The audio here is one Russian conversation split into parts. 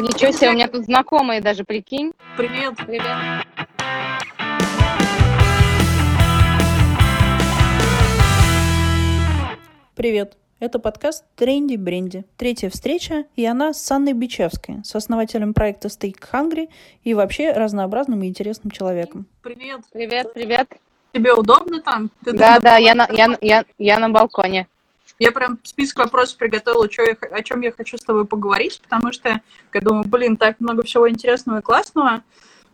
Ничего себе, у меня тут знакомые даже, прикинь. Привет. Привет. Привет! Это подкаст «Тренди Бренди». Третья встреча, и она с Анной Бичевской, основателем проекта Steak Hungry и вообще разнообразным и интересным человеком. Привет. Привет, привет. Тебе удобно там? Ты Да, да, я на, я, на- я, я на балконе. Я прям список вопросов приготовила, чё я о чем я хочу с тобой поговорить, потому что я думаю, блин, так много всего интересного и классного.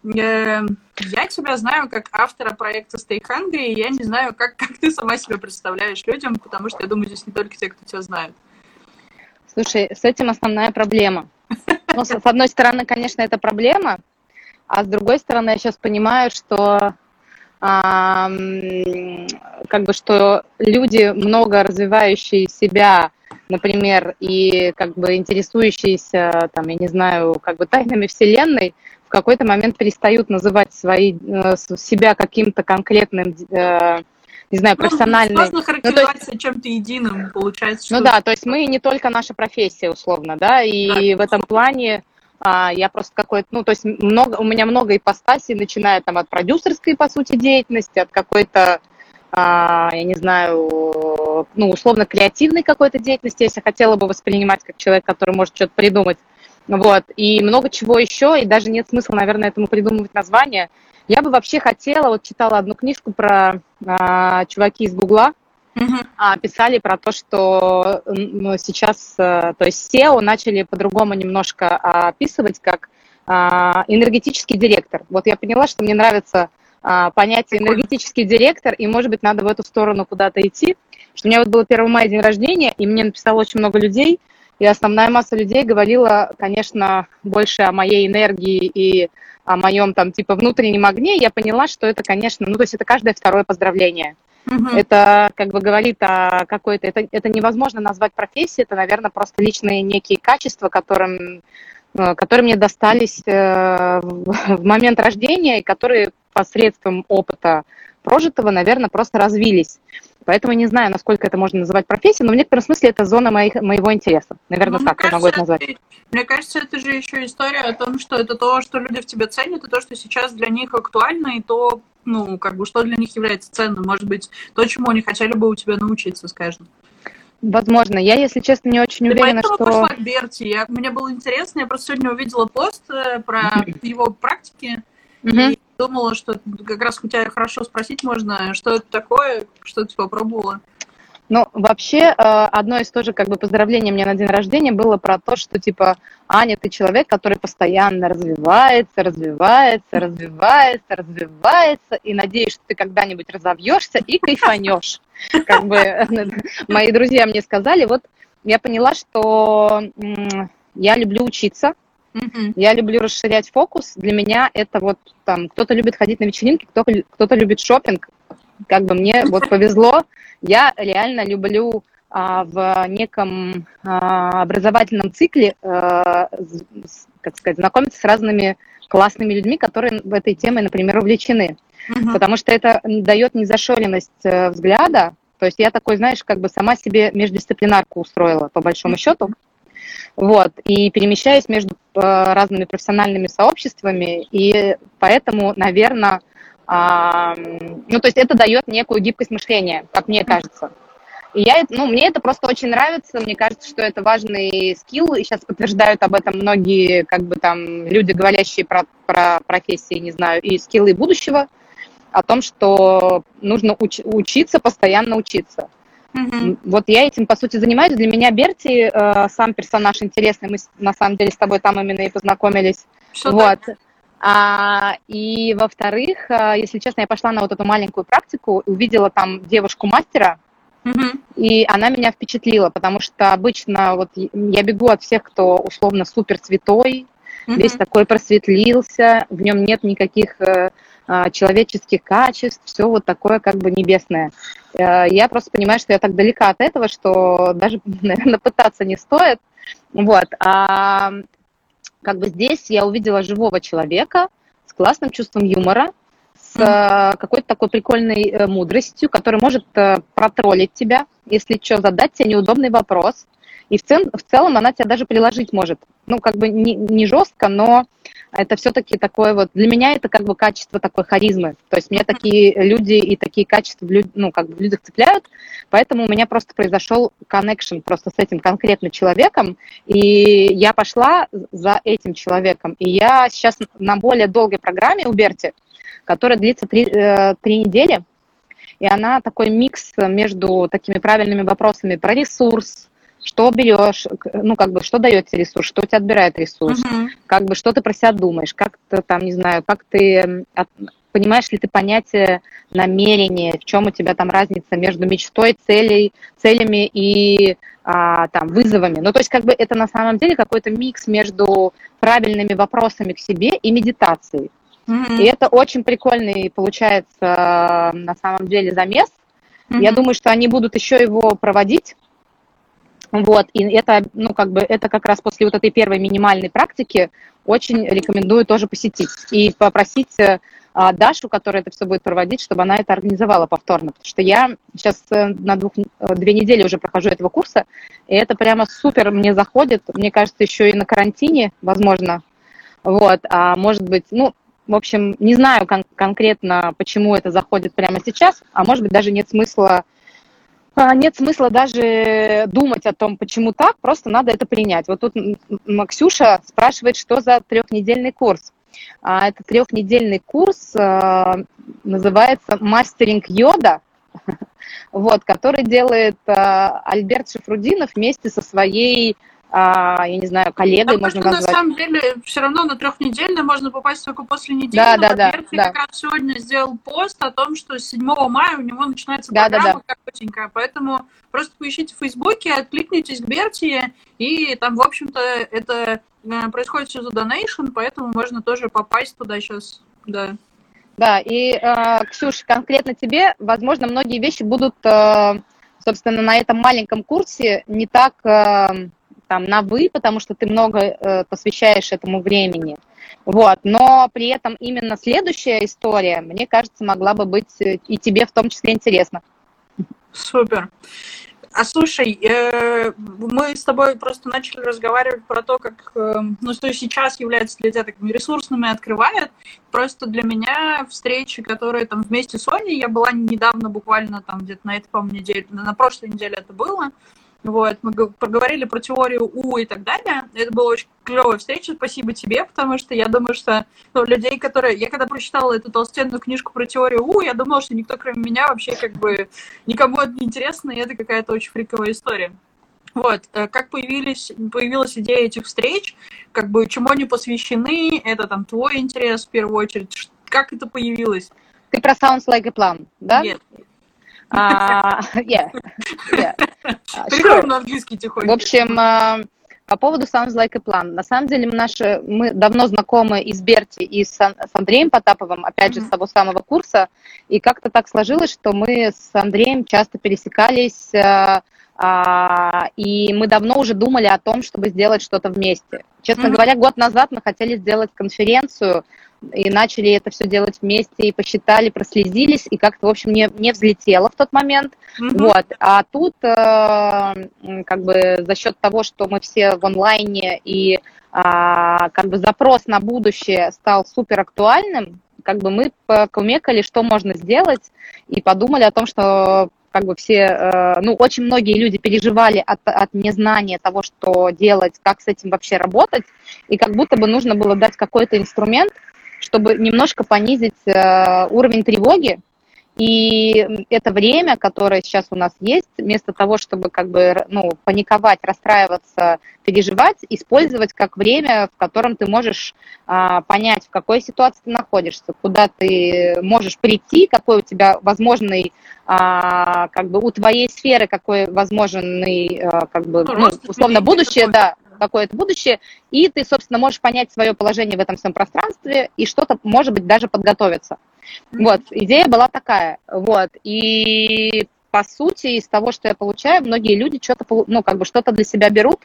Э, Я тебя знаю как автора проекта Stay Hungry, и я не знаю, как, как ты сама себя представляешь людям, потому что я думаю, здесь не только те, кто тебя знает. Слушай, с этим основная проблема. Ну, с, одной стороны, конечно, это проблема, а с другой стороны, я сейчас понимаю, что как бы что люди, много развивающие себя, например, и как бы интересующиеся, там, я не знаю, как бы тайнами Вселенной, в какой-то момент перестают называть свои, э, себя каким-то конкретным, э, не знаю, профессиональным. Сложно характеризовать себя чем-то единым, получается, Ну что- да, то есть мы не только наша профессия, условно, да, и в этом плане а, я просто какой-то, ну, то есть много, у меня много ипостасей, начиная там от продюсерской, по сути, деятельности, от какой-то, а, я не знаю, ну, условно, креативной какой-то деятельности, если хотела бы воспринимать как человек, который может что-то придумать, вот, и много чего еще, и даже нет смысла, наверное, этому придумывать название. Я бы вообще хотела, вот читала одну книжку про а, чуваки из Гугла, А, писали про то, что ну, сейчас, э, то есть SEO начали по-другому немножко а, описывать как а, энергетический директор. Вот я поняла, что мне нравится понятие энергетический директор, и, может быть, надо в эту сторону куда-то идти. Что у меня вот было 1 мая день рождения, и мне написало очень много людей, и основная масса людей говорила, конечно, больше о моей энергии и о моем там типа внутреннем огне. Я поняла, что это, конечно, ну то есть это каждое второе поздравление. Мгм. Это как бы говорит о какой-то... Это, это невозможно назвать профессией, это, наверное, просто личные некие качества, которым, э, которые мне достались э, в момент рождения и которые посредством опыта прожитого, наверное, просто развились. Поэтому не знаю, насколько это можно называть профессией, но в некотором смысле это зона моих, моего интереса. Наверное, Ну, так я могу это кажется, назвать. это- Мне кажется, это же еще история о том, что это то, что люди в тебе ценят, и то, что сейчас для них актуально, и то, ну, как бы, что для них является ценным. Может быть, то, чему они хотели бы у тебя научиться, скажем. Возможно. Я, если честно, не очень уверена, поэтому что... пошла к Берти. Я, мне было интересно, я просто сегодня увидела пост э, про его практики, и думала, что как раз у тебя хорошо спросить можно, что это такое, что ты попробовала. Ну, вообще, э, одно из тоже как бы поздравлений мне на день рождения было про то, что типа, Аня, ты человек, который постоянно развивается, развивается, развивается, развивается, и надеюсь, что ты когда-нибудь разовьешься и кайфанешь. Как бы мои друзья мне сказали, вот я поняла, что я люблю учиться, Мгм. я люблю расширять фокус. Для меня это вот там кто-то любит ходить на вечеринки, кто- кто-то любит шопинг. Как бы мне вот повезло. Я реально люблю а, в неком а, образовательном цикле, а, с- как сказать, знакомиться с разными классными людьми, которые в этой теме, например, увлечены. Мгм. Потому что это дает незашоренность э, взгляда. То есть я такой, знаешь, как бы сама себе междисциплинарку устроила, по большому счету. Вот, и перемещаюсь между э, разными профессиональными сообществами, и поэтому, наверное, ну, то есть это дает некую гибкость мышления, как мне кажется. И я, ну, мне это просто очень нравится, мне кажется, что это важный скилл, и сейчас подтверждают об этом многие, как бы там, люди, говорящие про, про профессии, не знаю, и скиллы будущего, о том, что нужно уч- учиться, постоянно учиться. Мгм. Вот я этим, по сути, занимаюсь. Для меня Берти э, сам персонаж интересный. Мы, на самом деле, с тобой там именно и познакомились. Что вот. А, и, во-вторых, э, если честно, я пошла на вот эту маленькую практику, увидела там девушку-мастера, Мгм. и она меня впечатлила, потому что обычно вот я бегу от всех, кто условно супер святой, Мгм. весь такой просветлился, в нем нет никаких э, а, человеческих качеств, все вот такое как бы небесное. Э, Я просто понимаю, что я так далека от этого, что даже, наверное, пытаться не стоит. Вот. А как бы здесь я увидела живого человека с классным чувством юмора. Какой-то такой прикольной э, мудростью, который может э, протроллить тебя, если что, задать тебе неудобный вопрос. И в, цел, в целом она тебя даже приложить может. Ну, как бы не, не жестко, но это все-таки такое вот, для меня это как бы качество такой харизмы. То есть мне такие люди и такие качества ну, как бы в людях цепляют, поэтому у меня просто произошел connection просто с этим конкретным человеком, и я пошла за этим человеком. И я сейчас на более долгой программе у Берти, которая длится три, э, три недели, и она такой микс между такими правильными вопросами про ресурс, что берешь, ну, как бы, что дает тебе ресурс, что тебя отбирает ресурс, uh-huh. как бы, что ты про себя думаешь, как ты там, не знаю, как ты, от, понимаешь ли ты понятие намерения, в чем у тебя там разница между мечтой, целей, целями и а, там вызовами. Ну, то есть, как бы, это на самом деле какой-то микс между правильными вопросами к себе и медитацией. Uh-huh. И это очень прикольный, получается, на самом деле замес. Uh-huh. Я думаю, что они будут еще его проводить вот, и это, ну, как бы, это как раз после вот этой первой минимальной практики очень рекомендую тоже посетить и попросить а, Дашу, которая это все будет проводить, чтобы она это организовала повторно, потому что я сейчас э, на двух, э, две недели уже прохожу этого курса, и это прямо супер мне заходит, мне кажется, еще и на карантине, возможно, вот, а может быть, ну, в общем, не знаю кон- конкретно, почему это заходит прямо сейчас, а может быть, даже нет смысла а, нет смысла даже думать о том, почему так, просто надо это принять. Вот тут Максюша спрашивает, что за трехнедельный курс. А, это трехнедельный курс, а, называется «Мастеринг йода», вот, который делает Альберт Шифрудинов вместе со своей а, я не знаю, коллегой, да, можно назвать. На самом деле, все равно на трехнедельное можно попасть только после недели. Да, да, да. да. как раз сегодня сделал пост о том, что 7 мая у него начинается да, программа да, да. коротенькая, поэтому просто поищите в Фейсбуке, откликнитесь к Берти, и там, в общем-то, это э, происходит все за донейшн, поэтому можно тоже попасть туда сейчас, да. Да, и, э, Ксюш, конкретно тебе, возможно, многие вещи будут, э, собственно, на этом маленьком курсе не так... Э, там на вы, потому что ты много э, посвящаешь этому времени. Вот, но при этом именно следующая история, мне кажется, могла бы быть э, и тебе в том числе интересна. Супер. А слушай, э, мы с тобой просто начали разговаривать про то, как, э, ну, что сейчас является для тебя такими ресурсными, открывает. Просто для меня встречи, которые там вместе с Соней, я была недавно, буквально там где-то на этой, по-моему, неделе, на прошлой неделе это было, вот, мы поговорили про теорию У и так далее. Это была очень клевая встреча. Спасибо тебе, потому что я думаю, что ну, людей, которые... Я когда прочитала эту толстенную книжку про теорию У, я думала, что никто, кроме меня, вообще как бы никому это не интересно, и это какая-то очень фриковая история. Вот, э, как появились, появилась идея этих встреч, как бы чему они посвящены, это там твой интерес в первую очередь, как это появилось? Ты про Sounds Like a Plan, да? Нет. Uh, yeah, yeah. Uh, на английский тихонько. В общем, uh, по поводу Sounds Like a Plan. На самом деле мы, наши, мы давно знакомы и с Берти, и с, с Андреем Потаповым, опять же, mm-hmm. с того самого курса. И как-то так сложилось, что мы с Андреем часто пересекались, uh, и мы давно уже думали о том, чтобы сделать что-то вместе. Честно mm-hmm. говоря, год назад мы хотели сделать конференцию, и начали это все делать вместе, и посчитали, прослезились, и как-то, в общем, не, не взлетело в тот момент. Mm-hmm. Вот. А тут, э, как бы, за счет того, что мы все в онлайне, и э, как бы запрос на будущее стал супер актуальным, как бы мы покумекали, что можно сделать, и подумали о том, что как бы все, э, ну, очень многие люди переживали от, от незнания того, что делать, как с этим вообще работать, и как будто бы нужно было дать какой-то инструмент, чтобы немножко понизить э, уровень тревоги. И это время, которое сейчас у нас есть, вместо того, чтобы как бы ну, паниковать, расстраиваться, переживать, использовать как время, в котором ты можешь а, понять, в какой ситуации ты находишься, куда ты можешь прийти, какой у тебя возможный, а, как бы у твоей сферы, какой возможный, а, как бы, ну, условно, будущее, да, какое-то будущее, и ты, собственно, можешь понять свое положение в этом всем пространстве и что-то, может быть, даже подготовиться. Вот, идея была такая, вот, и по сути из того, что я получаю, многие люди что-то, ну, как бы что-то для себя берут,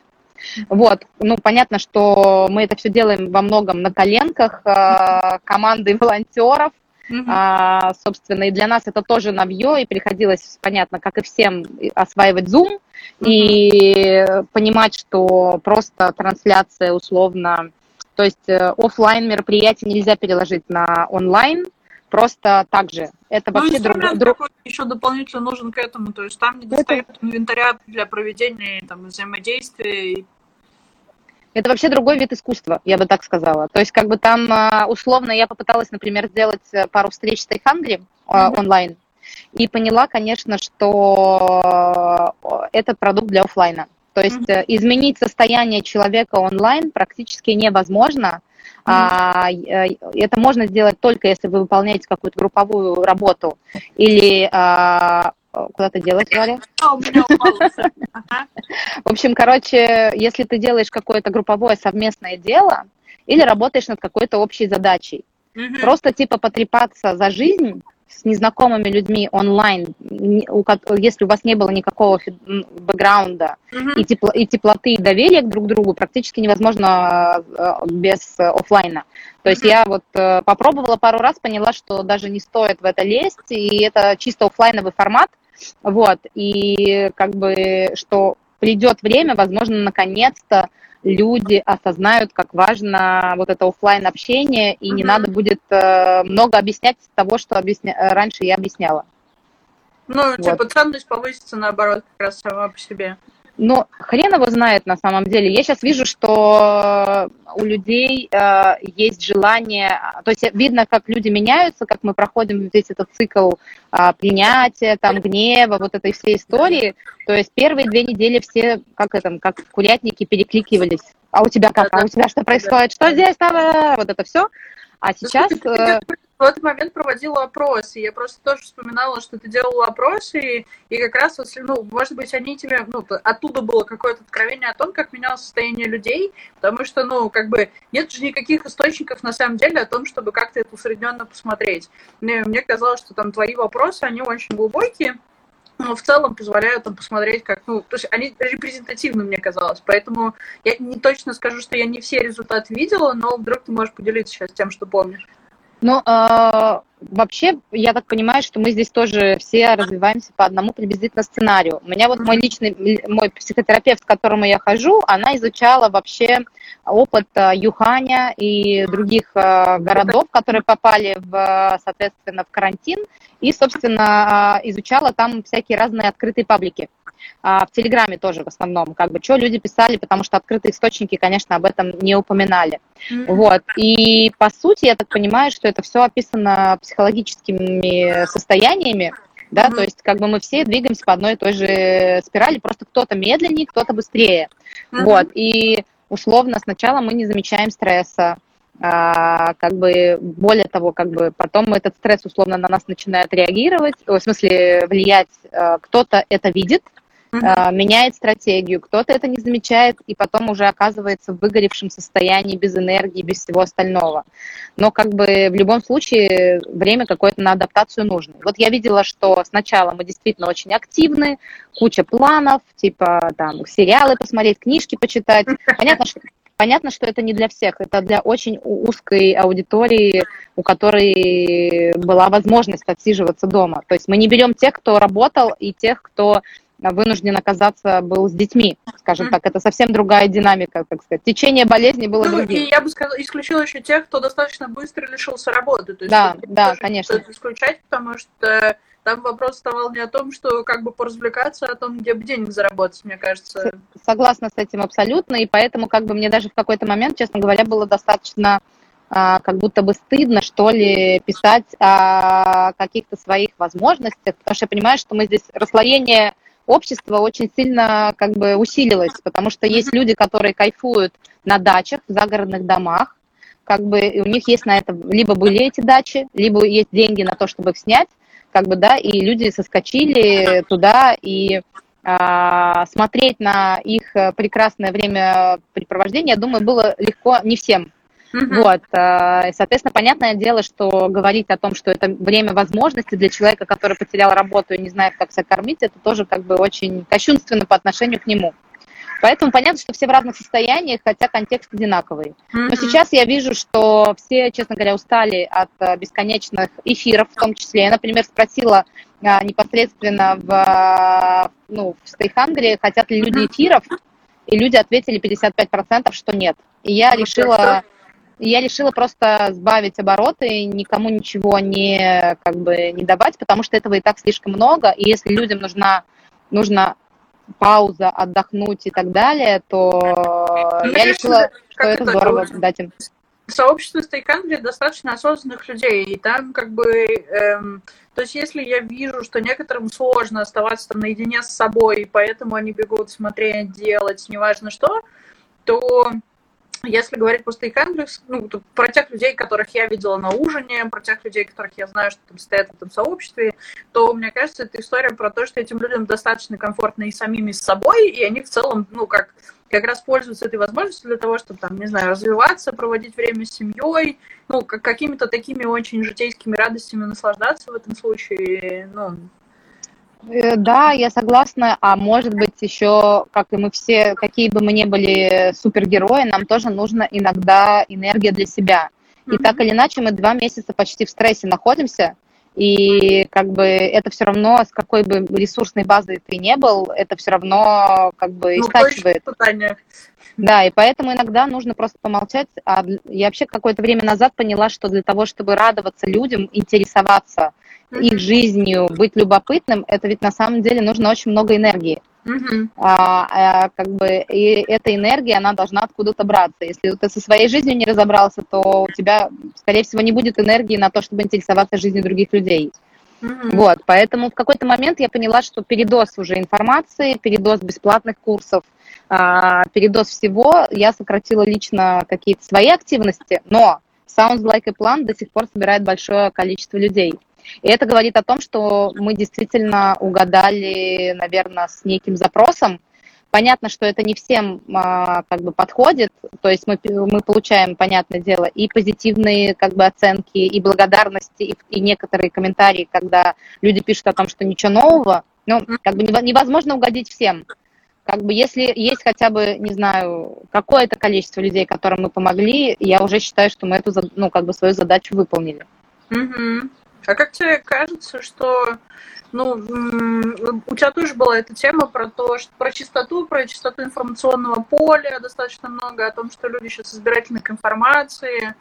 вот, ну, понятно, что мы это все делаем во многом на коленках э, команды волонтеров, Uh-huh. А, собственно, и для нас это тоже новье, и приходилось, понятно, как и всем, осваивать Zoom uh-huh. и понимать, что просто трансляция условно, то есть э, офлайн мероприятие нельзя переложить на онлайн, просто так же. Это ну, вообще друг, друг... еще дополнительно нужен к этому, то есть там не достает это... инвентаря для проведения там, взаимодействия это вообще другой вид искусства, я бы так сказала. То есть, как бы там, а, условно, я попыталась, например, сделать э, пару встреч с Тайхангри mm-hmm. онлайн, и поняла, конечно, что это продукт для офлайна. То есть mm-hmm. изменить состояние человека онлайн практически невозможно. Mm-hmm. А, это можно сделать только если вы выполняете какую-то групповую работу или а, Куда ты делаешь, Варя? В общем, короче, если ты делаешь какое-то групповое совместное дело или работаешь над какой-то общей задачей, просто типа потрепаться за жизнь с незнакомыми людьми онлайн, если у вас не было никакого бэкграунда и, тепло, и теплоты, и доверия друг к другу, практически невозможно э, без офлайна. То есть я вот э, попробовала пару раз, поняла, что даже не стоит в это лезть, и это чисто офлайновый формат, вот, и как бы, что придет время, возможно, наконец-то люди осознают, как важно вот это офлайн общение, и mm-hmm. не надо будет э, много объяснять того, что объясня... раньше я объясняла. Ну, вот. типа ценность повысится наоборот, как раз сама по себе. Ну, хрен его знает на самом деле. Я сейчас вижу, что у людей э, есть желание, то есть видно, как люди меняются, как мы проходим здесь этот цикл э, принятия, там, гнева, вот этой всей истории. То есть первые две недели все, как это, как в курятнике, перекликивались. А у тебя как? А у тебя что происходит? Что здесь? Там? Вот это все. А сейчас... Э, в этот момент проводила опросы. Я просто тоже вспоминала, что ты делала опросы, и, как раз, ну, может быть, они тебе, ну, оттуда было какое-то откровение о том, как менялось состояние людей, потому что, ну, как бы, нет же никаких источников, на самом деле, о том, чтобы как-то это усредненно посмотреть. Мне, мне казалось, что там твои вопросы, они очень глубокие, но в целом позволяют там посмотреть, как, ну, то есть они репрезентативны, мне казалось, поэтому я не точно скажу, что я не все результаты видела, но вдруг ты можешь поделиться сейчас тем, что помнишь. Ну, э, вообще, я так понимаю, что мы здесь тоже все развиваемся по одному приблизительно сценарию. У меня вот мой личный, мой психотерапевт, к которому я хожу, она изучала вообще опыт э, Юханя и других э, городов, которые попали, в, соответственно, в карантин, и, собственно, э, изучала там всякие разные открытые паблики. А, в Телеграме тоже в основном, как бы, что люди писали, потому что открытые источники, конечно, об этом не упоминали. Mm-hmm. Вот, и по сути, я так понимаю, что это все описано психологическими состояниями, да, mm-hmm. то есть как бы мы все двигаемся по одной и той же спирали, просто кто-то медленнее, кто-то быстрее, mm-hmm. вот, и условно сначала мы не замечаем стресса, а, как бы более того, как бы потом этот стресс условно на нас начинает реагировать, в смысле влиять, а, кто-то это видит, uh-huh. меняет стратегию, кто-то это не замечает и потом уже оказывается в выгоревшем состоянии, без энергии, без всего остального. Но как бы в любом случае время какое-то на адаптацию нужно. Вот я видела, что сначала мы действительно очень активны, куча планов, типа там сериалы посмотреть, книжки почитать. Понятно, что Понятно, что это не для всех, это для очень узкой аудитории, у которой была возможность отсиживаться дома. То есть мы не берем тех, кто работал, и тех, кто вынужден оказаться был с детьми, скажем так. Это совсем другая динамика, так сказать. Течение болезни было ну, другим. И я бы сказала, исключила еще тех, кто достаточно быстро лишился работы. То есть да, да, конечно. Исключать, потому что там вопрос вставал не о том, что как бы поразвлекаться, а о том, где бы денег заработать, мне кажется. Согласна с этим абсолютно, и поэтому как бы мне даже в какой-то момент, честно говоря, было достаточно а, как будто бы стыдно, что ли, писать о каких-то своих возможностях, потому что я понимаю, что мы здесь расслоение общество очень сильно как бы усилилось, потому что есть люди, которые кайфуют на дачах, в загородных домах, как бы и у них есть на это, либо были эти дачи, либо есть деньги на то, чтобы их снять, как бы, да, и люди соскочили туда, и а, смотреть на их прекрасное времяпрепровождение, я думаю, было легко не всем. Mm-hmm. Вот, э, соответственно, понятное дело, что говорить о том, что это время возможности для человека, который потерял работу и не знает, как себя кормить, это тоже как бы очень кощунственно по отношению к нему. Поэтому понятно, что все в разных состояниях, хотя контекст одинаковый. Но сейчас я вижу, что все, честно говоря, устали от э, бесконечных эфиров, в том числе. Я, например, спросила а, непосредственно в, ну, в Stay Hungry, хотят ли люди эфиров, и люди ответили 55%, что нет. И я решила я решила просто сбавить обороты, никому ничего не, как бы, не давать, потому что этого и так слишком много. И если людям нужна, нужна пауза, отдохнуть и так далее, то ну, я решила, что это здорово дать им. Сообщество Стейкангли достаточно осознанных людей, и там как бы, эм, то есть если я вижу, что некоторым сложно оставаться там наедине с собой, и поэтому они бегут смотреть, делать, неважно что, то если говорить про стейкхендерс, ну, про тех людей, которых я видела на ужине, про тех людей, которых я знаю, что там стоят в этом сообществе, то, мне кажется, это история про то, что этим людям достаточно комфортно и самими с собой, и они в целом, ну, как, как раз пользуются этой возможностью для того, чтобы, там, не знаю, развиваться, проводить время с семьей, ну, как, какими-то такими очень житейскими радостями наслаждаться в этом случае, ну, да, я согласна. А может быть, еще, как и мы все, какие бы мы ни были супергерои, нам тоже нужно иногда энергия для себя. И mm-hmm. так или иначе, мы два месяца почти в стрессе находимся, и как бы это все равно, с какой бы ресурсной базой ты не был, это все равно как бы ну, истачивает. Да, и поэтому иногда нужно просто помолчать. А я вообще какое-то время назад поняла, что для того, чтобы радоваться людям, интересоваться их жизнью, быть любопытным, это ведь на самом деле нужно очень много энергии. Uh-huh. А, а, как бы и эта энергия, она должна откуда-то браться. Если ты со своей жизнью не разобрался, то у тебя, скорее всего, не будет энергии на то, чтобы интересоваться жизнью других людей. Uh-huh. Вот, поэтому в какой-то момент я поняла, что передоз уже информации, передоз бесплатных курсов, а, передоз всего, я сократила лично какие-то свои активности, но Sounds Like a Plan до сих пор собирает большое количество людей. И это говорит о том, что мы действительно угадали, наверное, с неким запросом. Понятно, что это не всем а, как бы подходит, то есть мы, мы получаем, понятное дело, и позитивные как бы оценки, и благодарности, и, и некоторые комментарии, когда люди пишут о том, что ничего нового, ну, как бы невозможно угодить всем. Как бы если есть хотя бы, не знаю, какое-то количество людей, которым мы помогли, я уже считаю, что мы эту, ну, как бы свою задачу выполнили. Mm-hmm. А как тебе кажется, что ну, у тебя тоже была эта тема про то, что про чистоту, про чистоту информационного поля достаточно много, о том, что люди сейчас избирательны к информации.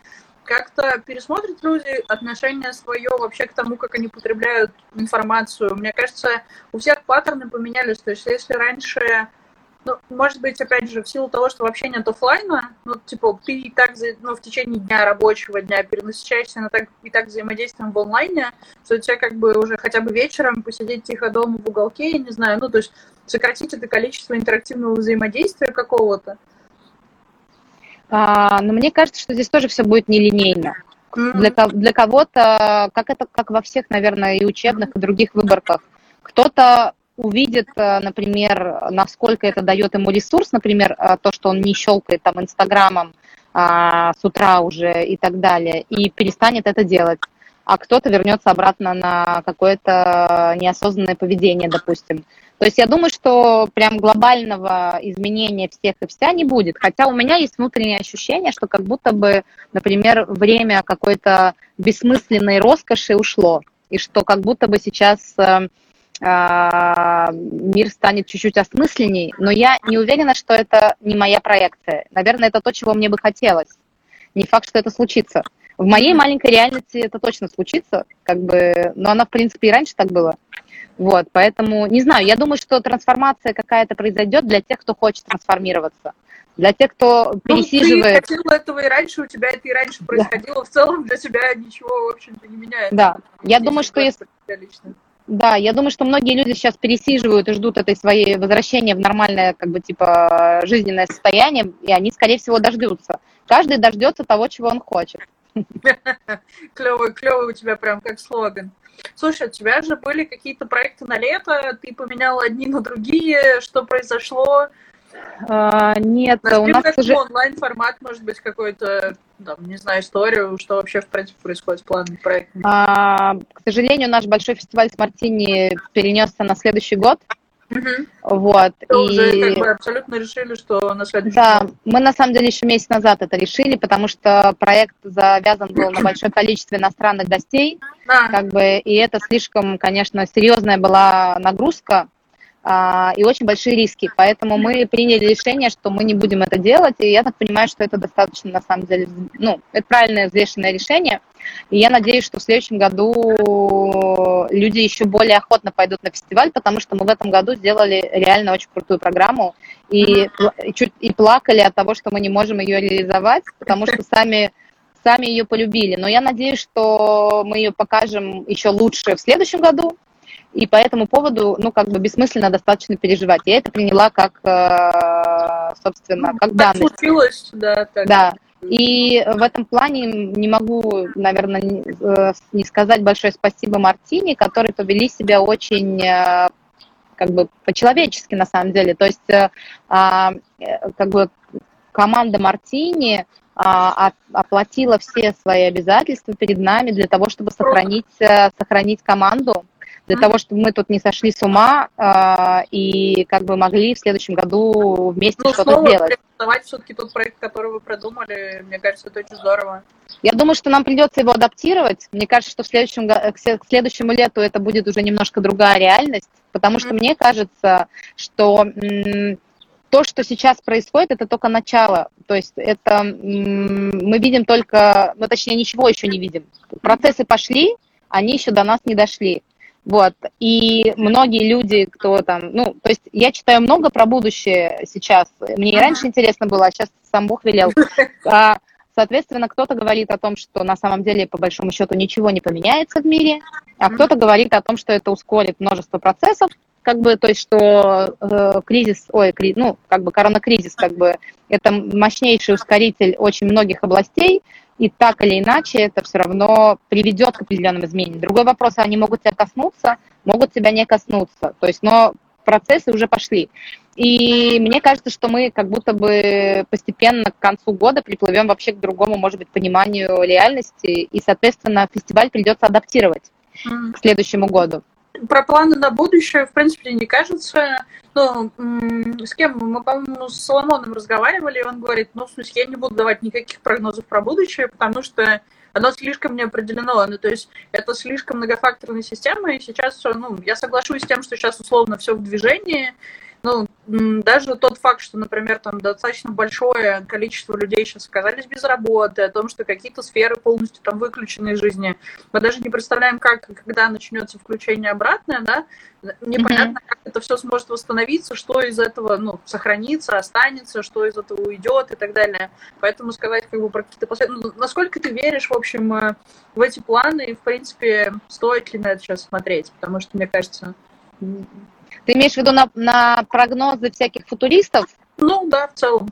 Как-то пересмотрят люди отношение свое вообще к тому, как они потребляют информацию. Мне кажется, у всех паттерны поменялись. То есть, если раньше ну, может быть, опять же, в силу того, что вообще нет офлайна, ну, типа, ты и так ну, в течение дня рабочего дня перенасыщаешься на так, и так взаимодействием в онлайне, что тебе как бы уже хотя бы вечером посидеть тихо дома в уголке, я не знаю, ну, то есть сократить это количество интерактивного взаимодействия какого-то. А, но мне кажется, что здесь тоже все будет нелинейно. Mm-hmm. Для, для кого-то, как это, как во всех, наверное, и учебных, и других выборках, кто-то увидит, э, например, насколько это дает ему ресурс, например, э, то, что он не щелкает там Инстаграмом а, с утра уже и так далее, и перестанет это делать. А кто-то вернется обратно на какое-то неосознанное поведение, допустим. То есть я думаю, что прям глобального изменения всех и вся не будет. Хотя у меня есть внутреннее ощущение, что как будто бы, например, время какой-то бессмысленной роскоши ушло. И что как будто бы сейчас э, мир станет чуть-чуть осмысленней, но я не уверена, что это не моя проекция. Наверное, это то, чего мне бы хотелось. Не факт, что это случится. В моей маленькой реальности это точно случится, как бы, но она, в принципе, и раньше так было. Вот, поэтому, не знаю, я думаю, что трансформация какая-то произойдет для тех, кто хочет трансформироваться. Для тех, кто ну, пересиживает... ты хотела этого и раньше, у тебя это и раньше происходило. Да. В целом для тебя ничего, в общем-то, не меняется. Да, я думаю, что если... Лично. Да, я думаю, что многие люди сейчас пересиживают и ждут этой своей возвращения в нормальное, как бы, типа, жизненное состояние, и они, скорее всего, дождутся. Каждый дождется того, чего он хочет. Клевый, клевый у тебя прям как слоган. Слушай, у тебя же были какие-то проекты на лето, ты поменяла одни на другие, что произошло? А, нет, у нас уже... онлайн-формат, может быть, какой-то, не знаю, историю, что вообще, в принципе, происходит с планом проекта? А, к сожалению, наш большой фестиваль с Мартини перенесся на следующий год. Мгм. Вот. Это уже и... как бы абсолютно решили, что на следующий Да, год. мы на самом деле еще месяц назад это решили, потому что проект завязан был на большое количество иностранных гостей, Да. как бы, и это слишком, конечно, серьезная была нагрузка и очень большие риски. Поэтому мы приняли решение, что мы не будем это делать, и я так понимаю, что это достаточно, на самом деле, ну, это правильное взвешенное решение. И я надеюсь, что в следующем году люди еще более охотно пойдут на фестиваль, потому что мы в этом году сделали реально очень крутую программу и, и чуть и плакали от того, что мы не можем ее реализовать, потому что сами сами ее полюбили. Но я надеюсь, что мы ее покажем еще лучше в следующем году, и по этому поводу, ну, как бы бессмысленно достаточно переживать. Я это приняла как, э, собственно, как Так данность. случилось, да, так. Да. И в этом плане не могу, наверное, не э, сказать большое спасибо Мартине, которые повели себя очень э, как бы по-человечески на самом деле. То есть а, как бы команда Мартини а, оплатила все свои обязательства перед нами для того, чтобы сохранить, сохранить команду, для того, чтобы мы тут не сошли с ума а, и как бы могли в следующем году вместе Ну, что-то сделать. презентовать все-таки тот проект, который вы придумали, мне кажется, это очень здорово. Я думаю, что нам придется его адаптировать. Мне кажется, что в следующем, к следующему лету это будет уже немножко другая реальность, потому что Мгм. мне кажется, что м, то, что сейчас происходит, это только начало. То есть это м, мы видим только, ну точнее ничего еще не видим. Процессы пошли, они еще до нас не дошли. Вот. И многие люди, кто там, ну, то есть я читаю много про будущее сейчас. Мне и раньше интересно было, а сейчас сам Бог велел. А, Соответственно, кто-то говорит о том, что на самом деле, по большому счету, ничего не поменяется в мире, а кто-то говорит о том, что это ускорит множество процессов, как бы, то есть, что э, кризис, ой, кри- ну, как бы коронакризис, как бы, это мощнейший ускоритель очень многих областей, и так или иначе это все равно приведет к определенным изменениям. Другой вопрос, они могут тебя коснуться, могут тебя не коснуться, то есть, но процессы уже пошли. И мне кажется, что мы как будто бы постепенно к концу года приплывем вообще к другому, может быть, пониманию реальности, и, соответственно, фестиваль придется адаптировать к следующему году. Про планы на будущее, в принципе, не кажется. Ну, с кем? Мы, по-моему, с Соломоном разговаривали, и он говорит, ну, в смысле, я не буду давать никаких прогнозов про будущее, потому что оно слишком не определено. Ну, то есть это слишком многофакторная система, и сейчас, ну, я соглашусь с тем, что сейчас условно все в движении, ну, даже тот факт, что, например, там достаточно большое количество людей сейчас оказались без работы, о том, что какие-то сферы полностью там выключены из жизни, мы даже не представляем, как, когда начнется включение обратное, да, непонятно, как это все сможет восстановиться, что из этого, ну, сохранится, останется, что из этого уйдет и так далее. Поэтому сказать, как бы, про какие-то последствия, ну, насколько ты веришь, в общем, э, в эти планы, и, в принципе, стоит ли на это сейчас смотреть, потому что, мне кажется, Ты имеешь в виду на, на прогнозы всяких футуристов? ну, да, в целом.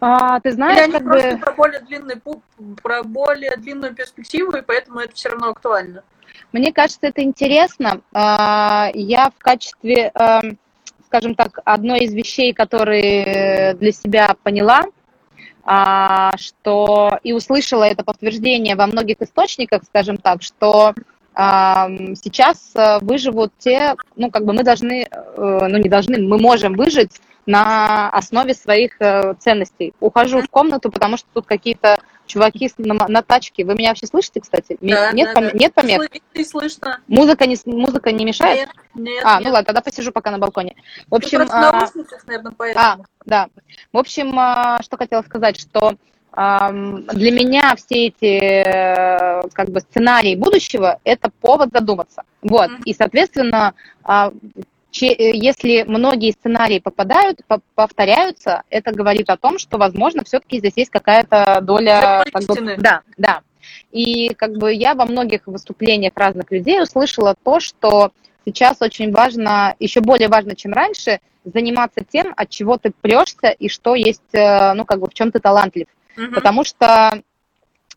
А, ты Или знаешь, они как просто бы... про более длинный путь, про более длинную перспективу, и поэтому это все равно актуально. Мне кажется, это интересно. А, Я в качестве, эм, скажем так, одной из вещей, которые для себя поняла, а, что и услышала это подтверждение во многих источниках, скажем так, что сейчас э, выживут те, ну, как бы мы должны, э, ну, не должны, мы можем выжить на основе своих э, ценностей. Ухожу в комнату, потому что тут какие-то чуваки на, на тачке. Вы меня вообще слышите, кстати? Да, нет, да, пом- да. нет помех? Слышно, слышно. Музыка не, музыка не мешает? Нет, нет, а, нет. ну ладно, тогда посижу пока на балконе. В общем, а, наушниках, наверное, поэтому. а, да. В общем, а, что хотела сказать, что для меня все эти э, как бы сценарии будущего это повод задуматься. Вот. Мгм. И, соответственно, а, э, если многие сценарии попадают, по- повторяются, это говорит о том, что, возможно, все-таки здесь есть какая-то доля... Как бы, да, да. И как бы я во многих выступлениях разных людей услышала то, что сейчас очень важно, еще более важно, чем раньше, заниматься тем, от чего ты прешься и что есть, э, ну, как бы в чем ты талантлив. Мгм. Потому что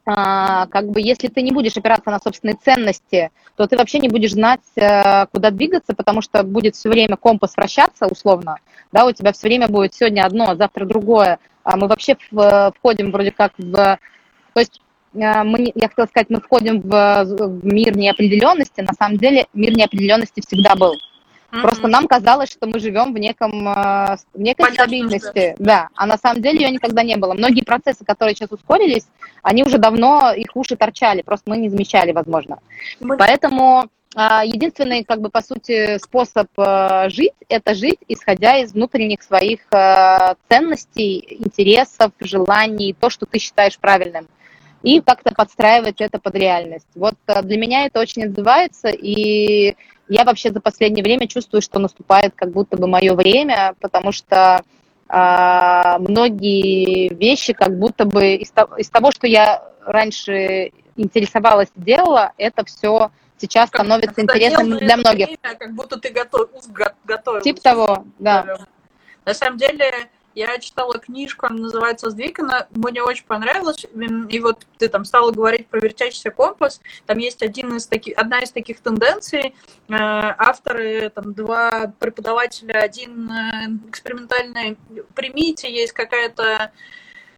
а, как бы если ты не будешь опираться на собственные ценности, то ты вообще не будешь знать, э, куда двигаться, потому что будет все время компас вращаться условно, да, у тебя все время будет сегодня одно, а завтра другое, а мы вообще в- входим вроде как в, то есть э, мы, я хотела сказать, мы входим в, в мир неопределенности, на самом деле мир неопределенности всегда был. Просто нам казалось, что мы живем в неком э, в некой Понятно, стабильности, да, а на самом деле ее никогда не было. Многие процессы, которые сейчас ускорились, они уже давно их уши торчали, просто мы не замечали, возможно. Мы- Поэтому а, единственный, как бы, по сути, способ э, жить, это жить, исходя из внутренних своих э, ценностей, интересов, желаний, то, что ты считаешь правильным, и как-то подстраивать это под реальность. Вот для меня это очень отзывается, и я вообще за последнее время чувствую, что наступает как будто бы мое время, потому что а, многие вещи как будто бы из, то- из того, что я раньше интересовалась, делала, это все сейчас Как становится интересным для многих. время, как будто ты готов, го- готовилась. Типа того, да. На самом деле, я читала книжку, она называется «Сдвиг», она мне очень понравилась. И вот ты там стала говорить про вертящийся компас. Там есть один из таких, одна из таких тенденций. Э, Авторы, там, два преподавателя, один э, экспериментальный. Примите, есть какая-то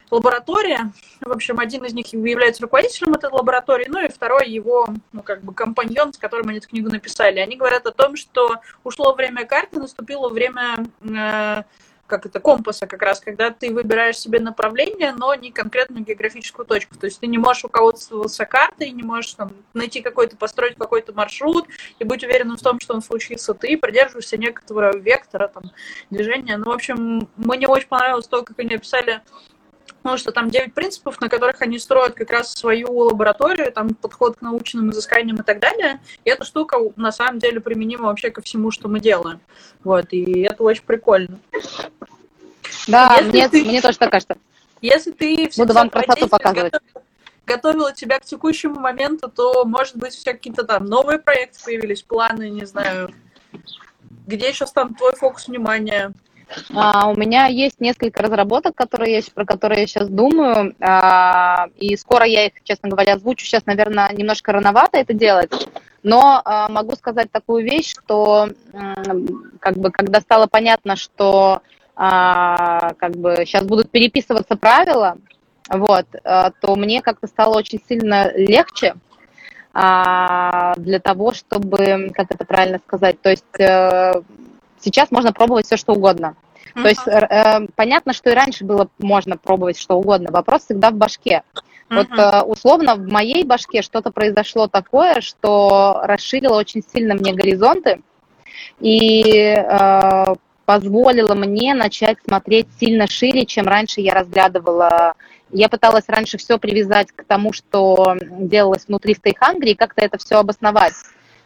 лаборатория. В общем, один из них является руководителем этой лаборатории, ну и второй его, ну, как бы, компаньон, с которым они эту книгу написали. Они говорят о том, что ушло время карты, наступило время э, как это, компаса как раз, когда ты выбираешь себе направление, но не конкретную географическую точку. То есть ты не можешь руководствоваться картой, не можешь там, найти какой-то, построить какой-то маршрут и быть уверенным в том, что он случится. Ты придерживаешься некоторого вектора там, движения. Ну, в общем, мне очень понравилось то, как они описали ну, что там 9 принципов, на которых они строят как раз свою лабораторию, там подход к научным изысканиям и так далее. И эта штука на самом деле применима вообще ко всему, что мы делаем. Вот, и это очень прикольно. Да, Если мне, ты- мне тоже так кажется. Если ты все Буду вам красоту показывать. готовила тебя к текущему моменту, то, может быть, все какие-то там новые проекты появились, планы, не знаю. Где сейчас там твой фокус внимания? А, у меня есть несколько разработок, которые я, про которые я сейчас думаю, а, и скоро я их, честно говоря, озвучу. Сейчас, наверное, немножко рановато это делать, но а, могу сказать такую вещь, что как бы, когда стало понятно, что а, как бы сейчас будут переписываться правила, вот, а, то мне как-то стало очень сильно легче а, для того, чтобы, как это правильно сказать, то есть э, сейчас можно пробовать все, что угодно. То есть э, э, понятно, что и раньше было можно пробовать что угодно. Вопрос всегда в башке. Вот Мгм. э, условно в моей башке что-то произошло такое, что расширило очень сильно мне горизонты и э, позволило мне начать смотреть сильно шире, чем раньше я разглядывала. Я пыталась раньше все привязать к тому, что делалось внутри Stay Hungry, и как-то это все обосновать.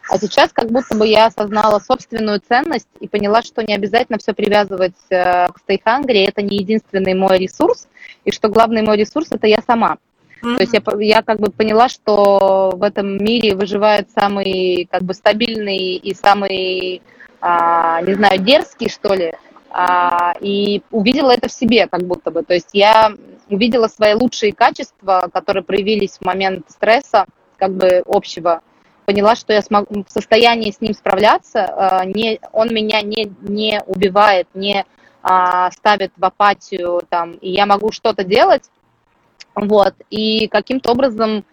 А сейчас как будто бы я осознала собственную ценность и поняла, что не обязательно все привязывать э, к Stay Hungry, это не единственный мой ресурс, и что главный мой ресурс это я сама. Мгм. То есть я, я как бы поняла, что в этом мире выживает самый как бы стабильный и самый, а, не знаю, дерзкий, что ли, А, и увидела это в себе как будто бы. То есть я увидела свои лучшие качества, которые проявились в момент стресса, как бы общего, поняла, что я смогу, в состоянии с ним справляться, а, не, он меня не, не убивает, не а, ставит в апатию, там, и я могу что-то делать, вот, и каким-то образом,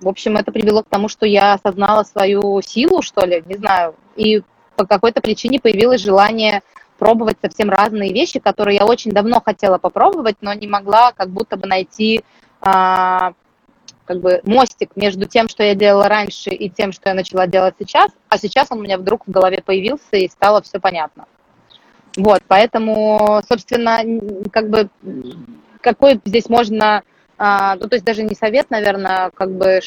в общем, это привело к тому, что я осознала свою силу, что ли, не знаю, и по какой-то причине появилось желание пробовать совсем разные вещи, которые я очень давно хотела попробовать, но не могла как будто бы найти а, как бы мостик между тем, что я делала раньше, и тем, что я начала делать сейчас, а сейчас он у меня вдруг в голове появился, и стало все понятно. Вот, поэтому, собственно, как бы какой здесь можно, а, ну, то есть даже не совет, наверное, как бы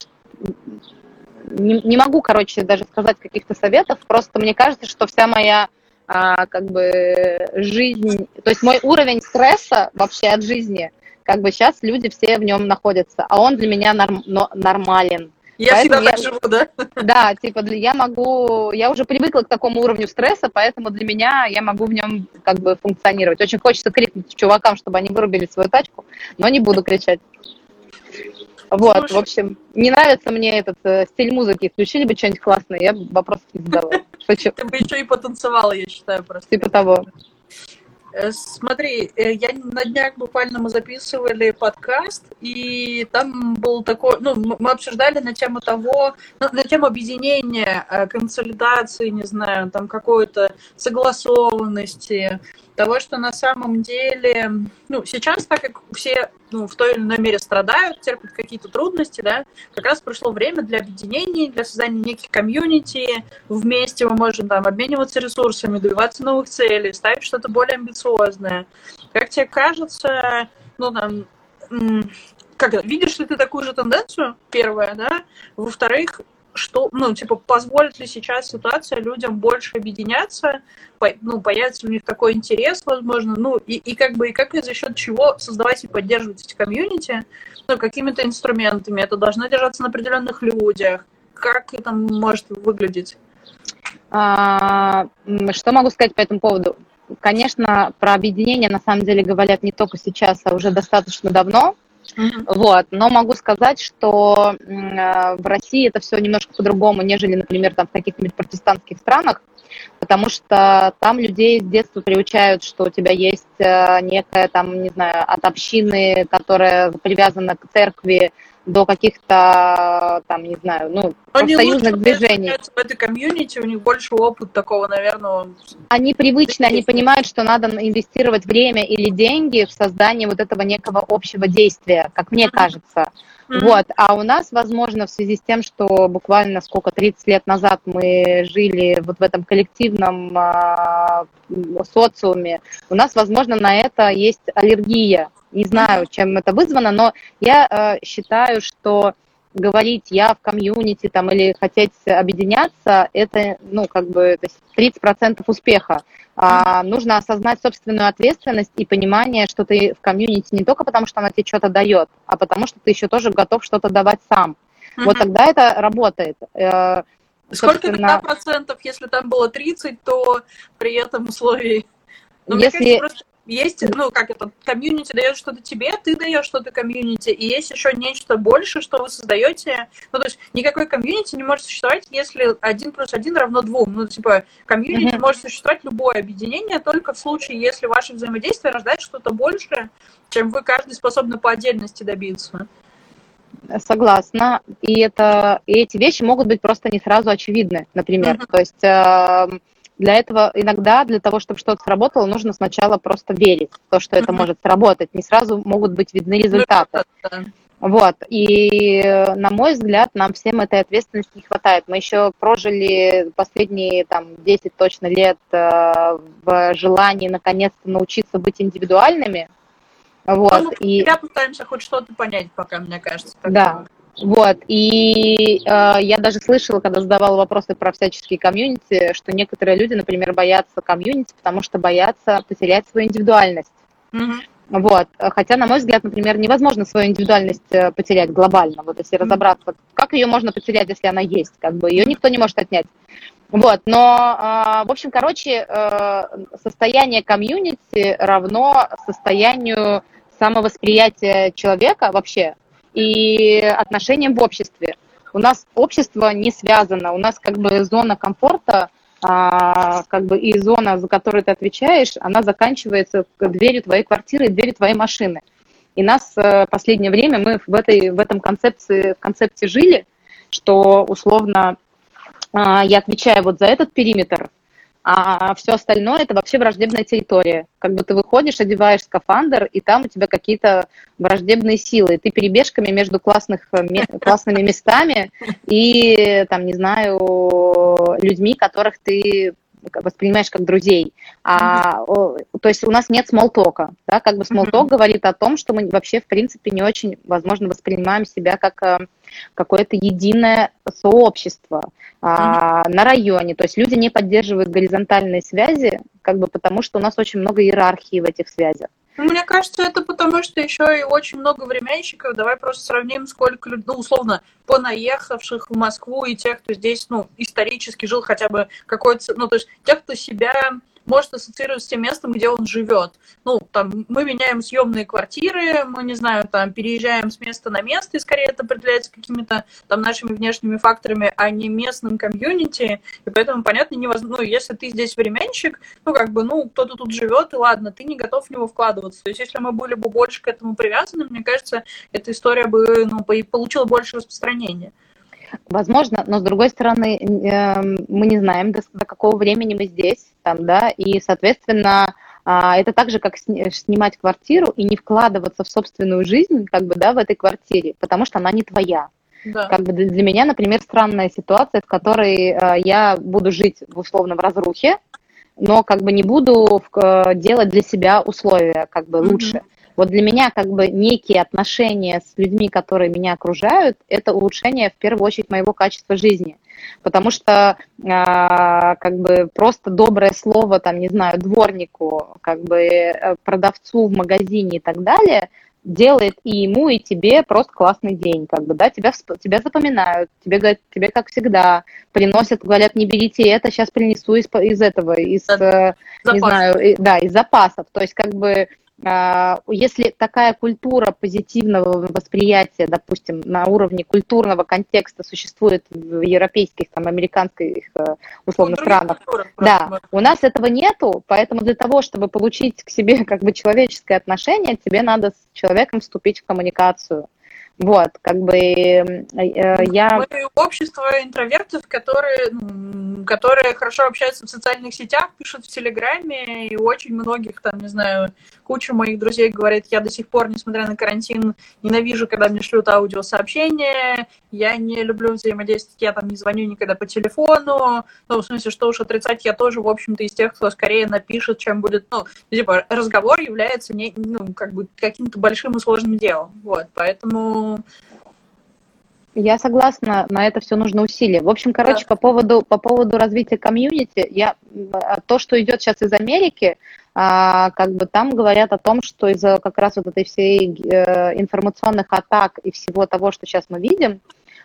не, не могу, короче, даже сказать каких-то советов, просто мне кажется, что вся моя а, как бы жизнь, то есть мой уровень стресса вообще от жизни, как бы сейчас люди все в нем находятся, а он для меня норм- но- нормален. Я всегда Поэтому так я- живу, да? Да, типа я могу, я уже привыкла к такому уровню стресса, поэтому для меня я могу в нем как бы функционировать. Очень хочется крикнуть чувакам, чтобы они вырубили свою тачку, но не буду кричать. Вот, Слушай. в общем, не нравится мне этот э, стиль музыки. Включили бы что-нибудь классное, я бы вопросов не задавала. Ты бы еще и потанцевала, я считаю, просто. Типа того. Э, смотри, э, я на днях буквально мы записывали подкаст, и там был такой, ну, мы обсуждали на тему того, ну, на тему объединения, э, консолидации, не знаю, там какой-то согласованности, того, что на самом деле, ну, сейчас, так как все ну, в той или иной мере страдают, терпят какие-то трудности, да, как раз пришло время для объединений, для создания неких комьюнити, вместе мы можем там обмениваться ресурсами, добиваться новых целей, ставить что-то более амбициозное. Как тебе кажется, ну, там, как видишь ли ты такую же тенденцию, первое, да? Во-вторых, что, ну, типа, позволит ли сейчас ситуация людям больше объединяться, по, ну, появится у них такой интерес, возможно, ну, и, и как бы, и как и за счет чего создавать и поддерживать эти комьюнити, ну, какими-то инструментами, это должно держаться на определенных людях, как это может выглядеть? А, что могу сказать по этому поводу? Конечно, про объединение на самом деле говорят не только сейчас, а уже достаточно давно, Вот. Но могу сказать, что э, в России это все немножко по-другому, нежели, например, там в каких-нибудь протестантских странах, потому что там людей с детства приучают, что у тебя есть э, некая там, не знаю, от общины, которая привязана к церкви, до каких-то, там, не знаю, ну, Они союзных движений. В этой комьюнити у них больше опыт такого, наверное. Они привычны, они понимают, что надо инвестировать время или деньги в создание вот этого некого общего действия, как мне mm-hmm. кажется. Mm-hmm. Вот, а у нас, возможно, в связи с тем, что буквально сколько, 30 лет назад мы жили вот в этом коллективном э, социуме, у нас, возможно, на это есть аллергия. Не знаю, чем это вызвано, но я э, считаю, что говорить я в комьюнити там или хотеть объединяться, это, ну, как бы, то есть 30% успеха. А, нужно осознать собственную ответственность и понимание, что ты в комьюнити не только потому, что она тебе что-то дает, а потому что ты еще тоже готов что-то давать сам. Mm-hmm. Вот тогда это работает. Э, Сколько тогда процентов, если там было 30, то при этом условии... Ну, если... Кажется, просто есть, ну, как это, комьюнити дает что-то тебе, ты даешь что-то комьюнити, и есть еще нечто больше, что вы создаете. Ну, то есть никакой комьюнити не может существовать, если один плюс один равно двум. Ну, типа, комьюнити mm-hmm. может существовать любое объединение только в случае, если ваше взаимодействие рождает что-то большее, чем вы каждый способны по отдельности добиться. Согласна. И, это, и эти вещи могут быть просто не сразу очевидны, например. Mm-hmm. То есть э, для этого иногда, для того, чтобы что-то сработало, нужно сначала просто верить в то, что это может сработать. Не сразу могут быть видны ну, результаты. Вот, и на мой взгляд, нам всем этой ответственности не хватает. Мы еще прожили последние там 10 точно лет э, в желании наконец-то научиться быть индивидуальными. Вот, ну, и... Я пытаемся хоть что-то понять пока, мне кажется. Да, вот, и э, я даже слышала, когда задавала вопросы про всяческие комьюнити, что некоторые люди, например, боятся комьюнити, потому что боятся потерять свою индивидуальность. Mm-hmm. Вот, хотя, на мой взгляд, например, невозможно свою индивидуальность э, потерять глобально. Вот если разобраться, как ее можно потерять, если она есть, как бы ее никто не может отнять. Вот, но, э, в общем, короче, э, состояние комьюнити равно состоянию самовосприятия человека вообще, и отношениям в обществе. У нас общество не связано, у нас как бы зона комфорта, а, как бы и зона, за которую ты отвечаешь, она заканчивается дверью твоей квартиры дверью твоей машины. И нас в э, последнее время мы в, этой, в этом концепции, в концепте жили, что условно а, я отвечаю вот за этот периметр, а все остальное это вообще враждебная территория. Как бы ты выходишь, одеваешь скафандр, и там у тебя какие-то враждебные силы. Ты перебежками между классных, классными местами и, там, не знаю, людьми, которых ты воспринимаешь как друзей. А, то есть у нас нет смолтока, да, как бы смолток mm-hmm. говорит о том, что мы вообще, в принципе, не очень, возможно, воспринимаем себя как э, какое-то единое сообщество а, на районе. То есть люди не поддерживают горизонтальные связи, как бы потому что у нас очень много иерархии в этих связях. Мне кажется, это потому, что еще и очень много временщиков. Давай просто сравним, сколько, ну, условно, понаехавших в Москву и тех, кто здесь, ну, исторически жил хотя бы какой-то... Ну, то есть тех, кто себя может ассоциироваться с тем местом, где он живет. Ну, там, мы меняем съемные квартиры, мы, не знаю, там, переезжаем с места на место, и скорее это определяется какими-то там нашими внешними факторами, а не местным комьюнити, и поэтому, понятно, невозможно, ну, если ты здесь временщик, ну, как бы, ну, кто-то тут живет, и ладно, ты не готов в него вкладываться. То есть, если мы были бы больше к этому привязаны, мне кажется, эта история бы, ну, получила больше распространения. Возможно, но с другой стороны, эм, мы не знаем, до, до какого времени мы здесь, там, да, и, соответственно, а, это так же, как снимать квартиру и не вкладываться в собственную жизнь, как бы, да, в этой квартире, потому что она не твоя. Да. Как бы для меня, например, странная ситуация, в которой э, я буду жить в условном разрухе, но как бы не буду делать для себя условия как бы лучше. Mm-hmm. Вот для меня как бы некие отношения с людьми, которые меня окружают, это улучшение в первую очередь моего качества жизни. Потому что а, как бы просто доброе слово, там, не знаю, дворнику, как бы э, продавцу в магазине и так далее, делает и ему, и тебе просто классный день, как бы, да, тебя, тебя запоминают, тебе говорят, тебе, как всегда, приносят, говорят, не берите это, сейчас принесу из, из этого, из. Э, не знаю, да, из запасов, то есть, как бы, если такая культура позитивного восприятия, допустим, на уровне культурного контекста существует в европейских, там, американских, э, условно, ну, странах, да, у нас этого нету, поэтому для того, чтобы получить к себе как бы человеческое отношение, тебе надо с человеком вступить в коммуникацию. Вот, как бы э, э, я... Мы общество интровертов, которые, которые хорошо общаются в социальных сетях, пишут в Телеграме, и очень многих, там, не знаю, куча моих друзей говорит, я до сих пор, несмотря на карантин, ненавижу, когда мне шлют аудиосообщения, я не люблю взаимодействовать, я там не звоню никогда по телефону, ну, в смысле, что уж отрицать, я тоже, в общем-то, из тех, кто скорее напишет, чем будет, ну, типа, разговор является, не, ну, как бы каким-то большим и сложным делом, вот, поэтому я согласна, на это все нужно усилие. В общем, короче, да. по поводу по поводу развития комьюнити, я то, что идет сейчас из Америки, а, как бы там говорят о том, что из-за как раз вот этой всей э, информационных атак и всего того, что сейчас мы видим,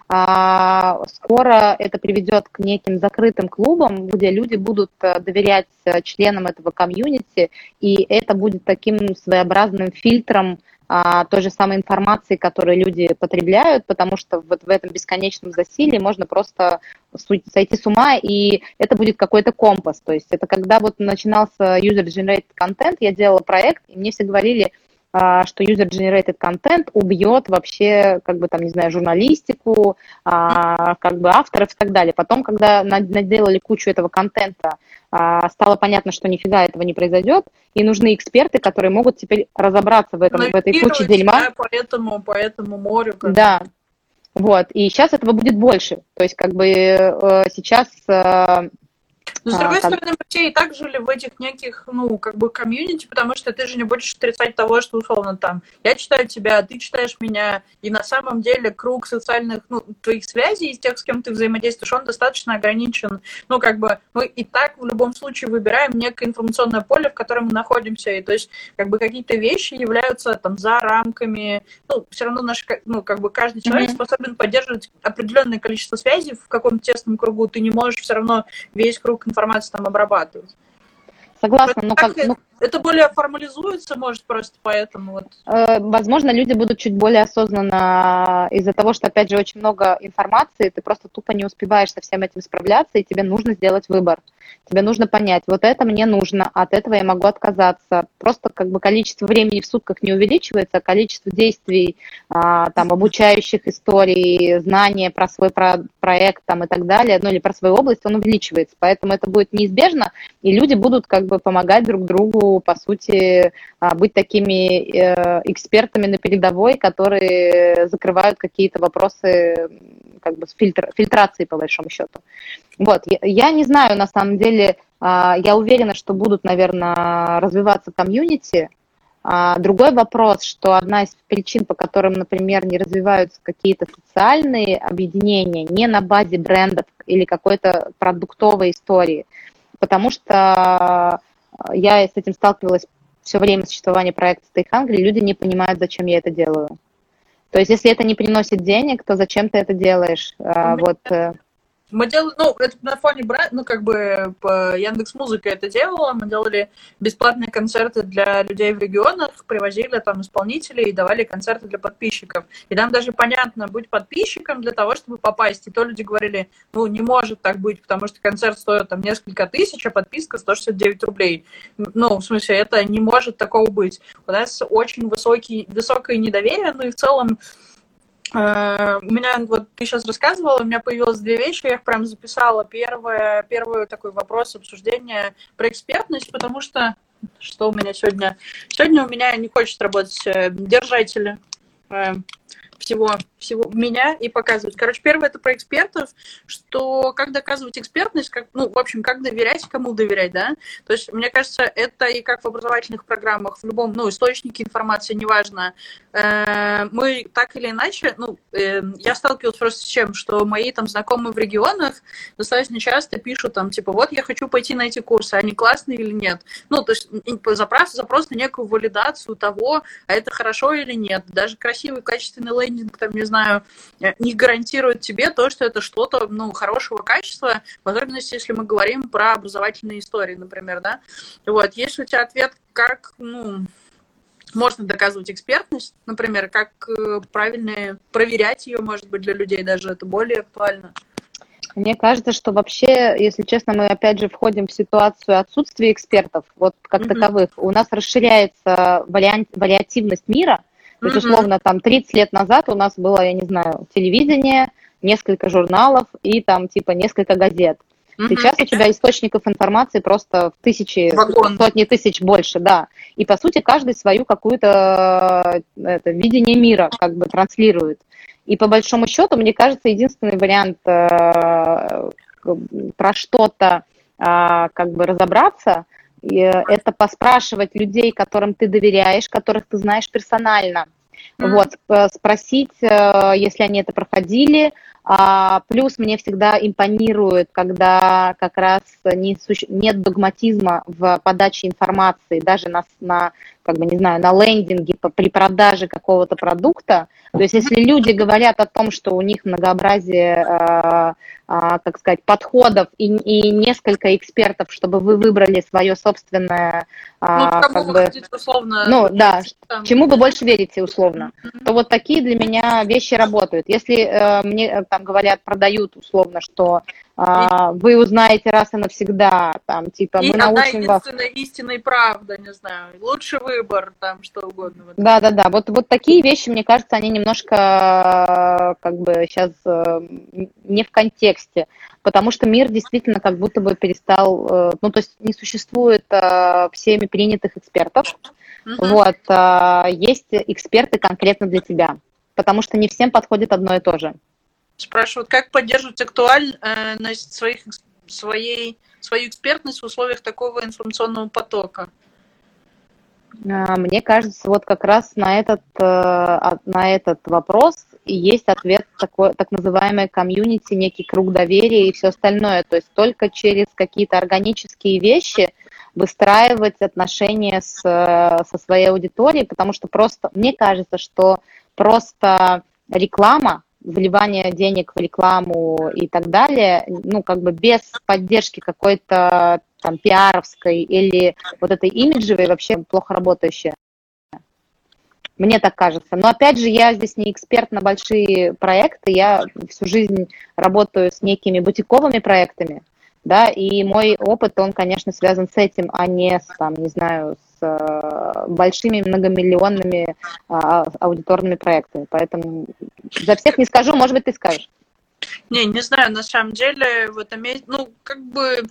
скоро это приведет к неким закрытым клубам, где люди будут э, доверять э, членам этого комьюнити, и это будет таким своеобразным фильтром а, той же самой информации, которую люди потребляют, потому что вот в этом бесконечном засилии можно просто сойти с ума, и это будет какой-то компас. То есть это когда вот начинался user-generated content, я делала проект, и мне все говорили, а, что user-generated content убьет вообще, как бы там, не знаю, журналистику, а, как бы авторов и так далее. Потом, когда наделали кучу этого контента, а, стало понятно, что нифига этого не произойдет, и нужны эксперты, которые могут теперь разобраться в, этом, в этой куче дерьма. Да, по этому, по этому морю. Как да, вот, и сейчас этого будет больше. То есть, как бы э, сейчас э, но, с другой а, стороны, мы все и так жили в этих неких, ну, как бы комьюнити, потому что ты же не будешь отрицать того, что, условно, там, я читаю тебя, ты читаешь меня, и на самом деле круг социальных, ну, твоих связей из тех, с кем ты взаимодействуешь, он достаточно ограничен. Ну, как бы, мы и так в любом случае выбираем некое информационное поле, в котором мы находимся, и то есть, как бы, какие-то вещи являются, там, за рамками, ну, все равно наш, ну, как бы, каждый человек mm-hmm. способен поддерживать определенное количество связей в каком-то тесном кругу, ты не можешь все равно весь круг информацию там обрабатывать. Согласна, но как... Ну, это более формализуется, может, просто поэтому вот. Э, возможно, люди будут чуть более осознанно из-за того, что, опять же, очень много информации, ты просто тупо не успеваешь со всем этим справляться, и тебе нужно сделать выбор. Тебе нужно понять, вот это мне нужно, от этого я могу отказаться. Просто как бы количество времени в сутках не увеличивается, а количество действий, а, там, обучающих историй, знания про свой про проект там, и так далее, ну или про свою область, он увеличивается. Поэтому это будет неизбежно, и люди будут как бы помогать друг другу по сути, а, быть такими э, экспертами на передовой, которые закрывают какие-то вопросы как бы с фильтр, фильтрацией, по большому счету. Вот, я, я не знаю, на самом деле, а, я уверена, что будут, наверное, развиваться комьюнити, а, Другой вопрос, что одна из причин, по которым, например, не развиваются какие-то социальные объединения не на базе брендов или какой-то продуктовой истории, потому что я с этим сталкивалась все время существования проекта Stay Hungry, люди не понимают, зачем я это делаю. То есть, если это не приносит денег, то зачем ты это делаешь? А, вот. Мы делали, ну, это на фоне бренда, ну, как бы по Яндекс Музыка это делала, мы делали бесплатные концерты для людей в регионах, привозили там исполнителей и давали концерты для подписчиков. И там даже понятно, будь подписчиком для того, чтобы попасть. И то люди говорили, ну, не может так быть, потому что концерт стоит там несколько тысяч, а подписка 169 рублей. Ну, в смысле, это не может такого быть. У нас очень высокий, высокое недоверие, ну и в целом у меня, вот ты сейчас рассказывала, у меня появилось две вещи, я их прям записала. Первое, первый такой вопрос обсуждения про экспертность, потому что что у меня сегодня? Сегодня у меня не хочет работать э, держатели э, всего, всего меня и показывать. Короче, первое это про экспертов, что как доказывать экспертность, как, ну, в общем, как доверять, кому доверять, да. То есть, мне кажется, это и как в образовательных программах, в любом, ну, источнике информации, неважно. Э, мы так или иначе, ну, э, я сталкивалась просто с чем, что мои там знакомые в регионах достаточно часто пишут там, типа, вот я хочу пойти на эти курсы, они классные или нет. Ну, то есть запрос, запрос на некую валидацию того, а это хорошо или нет. Даже красивый, качественный лендинг, там, не знаю, э, не гарантирует тебе то, что это что-то, ну, хорошего качества, в особенности, если мы говорим про образовательные истории, например, да. Вот, если у тебя ответ, как, ну, можно доказывать экспертность, например, как э, правильно проверять ее, может быть, для людей даже это более актуально. Мне кажется, что вообще, если честно, мы опять же входим в ситуацию отсутствия экспертов, вот как mm-hmm. таковых. У нас расширяется вариант, вариативность мира, то есть, условно, там 30 лет назад у нас было, я не знаю, телевидение, несколько журналов и там типа несколько газет. Сейчас у тебя источников информации просто в тысячи, Вагон. сотни тысяч больше, да. И по сути каждый свою какую-то это, видение мира как бы транслирует. И по большому счету, мне кажется, единственный вариант э, про что-то э, как бы разобраться, Э, это поспрашивать людей, которым ты доверяешь, которых ты знаешь персонально. Mm-hmm. Вот, спросить, э, если они это проходили. А, плюс мне всегда импонирует, когда как раз не, нет догматизма в подаче информации, даже на, на как бы, не знаю, на лендинге при продаже какого-то продукта. То есть если люди говорят о том, что у них многообразие, э, э, как сказать, подходов и, и несколько экспертов, чтобы вы выбрали свое собственное... Э, ну, как бы, хотите, условно... Ну, да, там... чему вы больше верите, условно. Mm-hmm. То вот такие для меня вещи работают. Если э, мне там говорят, продают условно, что а, вы узнаете раз и навсегда, там, типа, и мы научим вас... истинная правда, не знаю, лучший выбор, там, что угодно. Да-да-да, вот, вот такие вещи, мне кажется, они немножко, как бы, сейчас э, не в контексте, потому что мир действительно как будто бы перестал, э, ну, то есть не существует э, всеми принятых экспертов, угу. вот, есть эксперты конкретно для тебя, потому что не всем подходит одно и то же. Спрашивают, как поддерживать актуальность своих, своей, свою экспертность в условиях такого информационного потока? А, мне кажется, вот как раз на этот, э, на этот вопрос есть ответ такой, так называемый комьюнити, некий круг доверия и все остальное. То есть только через какие-то органические вещи выстраивать отношения с, со своей аудиторией, потому что просто, мне кажется, что просто реклама, вливание денег в рекламу и так далее, ну, как бы без поддержки какой-то там пиаровской или вот этой имиджевой вообще плохо работающая. Мне так кажется. Но опять же, я здесь не эксперт на большие проекты, я всю жизнь работаю с некими бутиковыми проектами, да, и мой опыт, он, конечно, связан с этим, а не с, там, не знаю, с э, большими многомиллионными а, аудиторными проектами. Поэтому за всех не скажу, может быть, ты скажешь. Не, не знаю, на самом деле в этом месте, ну, как бы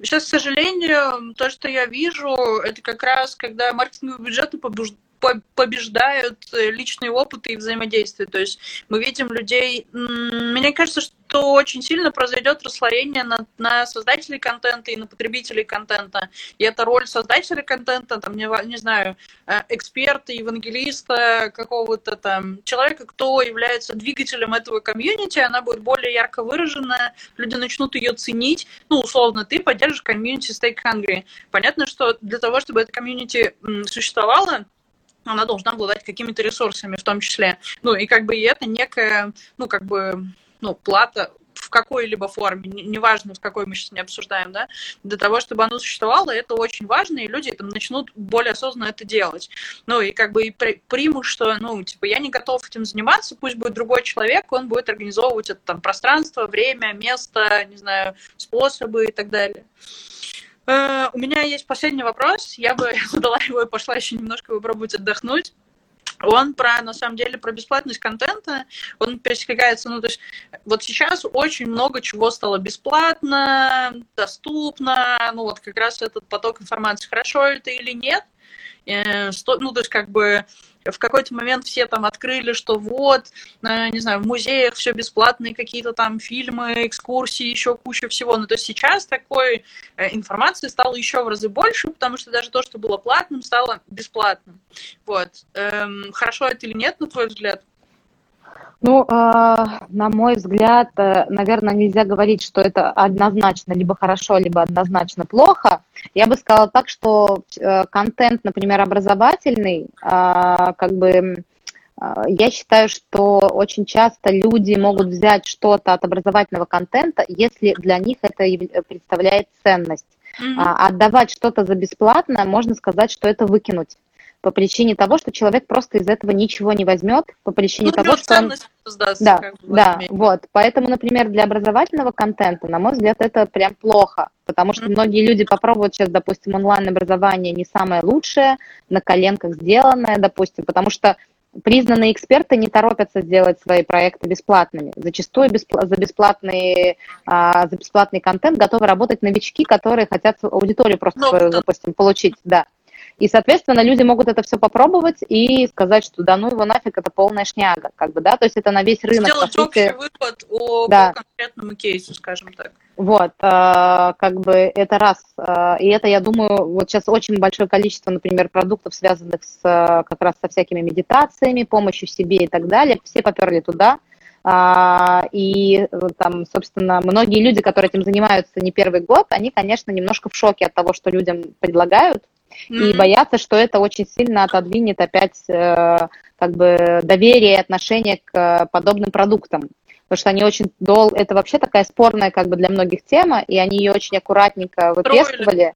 Сейчас, к сожалению, то, что я вижу, это как раз, когда маркетинговые бюджеты побеждают э, личные опыты и взаимодействия. То есть мы видим людей... Мне кажется, что очень сильно произойдет расслоение на, на создателей контента и на потребителей контента. И эта роль создателя контента, там, не, не знаю, э, эксперта, евангелиста, какого-то там человека, кто является двигателем этого комьюнити, она будет более ярко выражена, люди начнут ее ценить. Ну, условно, ты поддержишь комьюнити Stake Hungry. Понятно, что для того, чтобы это комьюнити существовало, она должна обладать какими-то ресурсами в том числе. Ну, и как бы и это некая, ну, как бы, ну, плата, в какой-либо форме, неважно, в какой мы сейчас не обсуждаем, да, для того, чтобы оно существовало, это очень важно, и люди там начнут более осознанно это делать. Ну, и как бы и примут, что, ну, типа, я не готов этим заниматься, пусть будет другой человек, он будет организовывать это там пространство, время, место, не знаю, способы и так далее. Uh, у меня есть последний вопрос. Я бы задала его и пошла еще немножко попробовать отдохнуть. Он про, на самом деле, про бесплатность контента, он пересекается, ну, то есть вот сейчас очень много чего стало бесплатно, доступно, ну, вот как раз этот поток информации, хорошо это или нет, э, ну, то есть как бы в какой-то момент все там открыли, что вот, э, не знаю, в музеях все бесплатные какие-то там фильмы, экскурсии, еще куча всего. Ну, то есть сейчас такой э, информации стало еще в разы больше, потому что даже то, что было платным, стало бесплатным. Вот. Эм, хорошо это или нет, на твой взгляд? Ну, э, на мой взгляд, э, наверное, нельзя говорить, что это однозначно либо хорошо, либо однозначно плохо. Я бы сказала так, что э, контент, например, образовательный, как бы я считаю, что очень часто люди могут взять что-то от образовательного контента, если для них это представляет ценность. Mm-hmm. Отдавать что-то за бесплатно, можно сказать, что это выкинуть по причине того, что человек просто из этого ничего не возьмет, по причине ну, того, что он... Сдастся, да, как бы, да, вот. Поэтому, например, для образовательного контента, на мой взгляд, это прям плохо, потому что mm-hmm. многие люди попробуют сейчас, допустим, онлайн-образование не самое лучшее, на коленках сделанное, допустим, потому что признанные эксперты не торопятся сделать свои проекты бесплатными. Зачастую беспл- за, бесплатный, а, за бесплатный контент готовы работать новички, которые хотят аудиторию просто ну, свою, допустим, получить. Да. И, соответственно, люди могут это все попробовать и сказать, что да ну его нафиг, это полная шняга, как бы, да, то есть это на весь рынок. Сделать по сути... общий вывод о, да. конкретному кейсу, скажем так. Вот, э, как бы это раз. Э, и это, я думаю, вот сейчас очень большое количество, например, продуктов, связанных с как раз со всякими медитациями, помощью себе и так далее, все поперли туда. А, и там, собственно, многие люди, которые этим занимаются не первый год, они, конечно, немножко в шоке от того, что людям предлагают, mm-hmm. и боятся, что это очень сильно отодвинет опять э, как бы доверие и отношение к э, подобным продуктам. Потому что они очень дол... Это вообще такая спорная как бы для многих тема, и они ее очень аккуратненько выпескивали.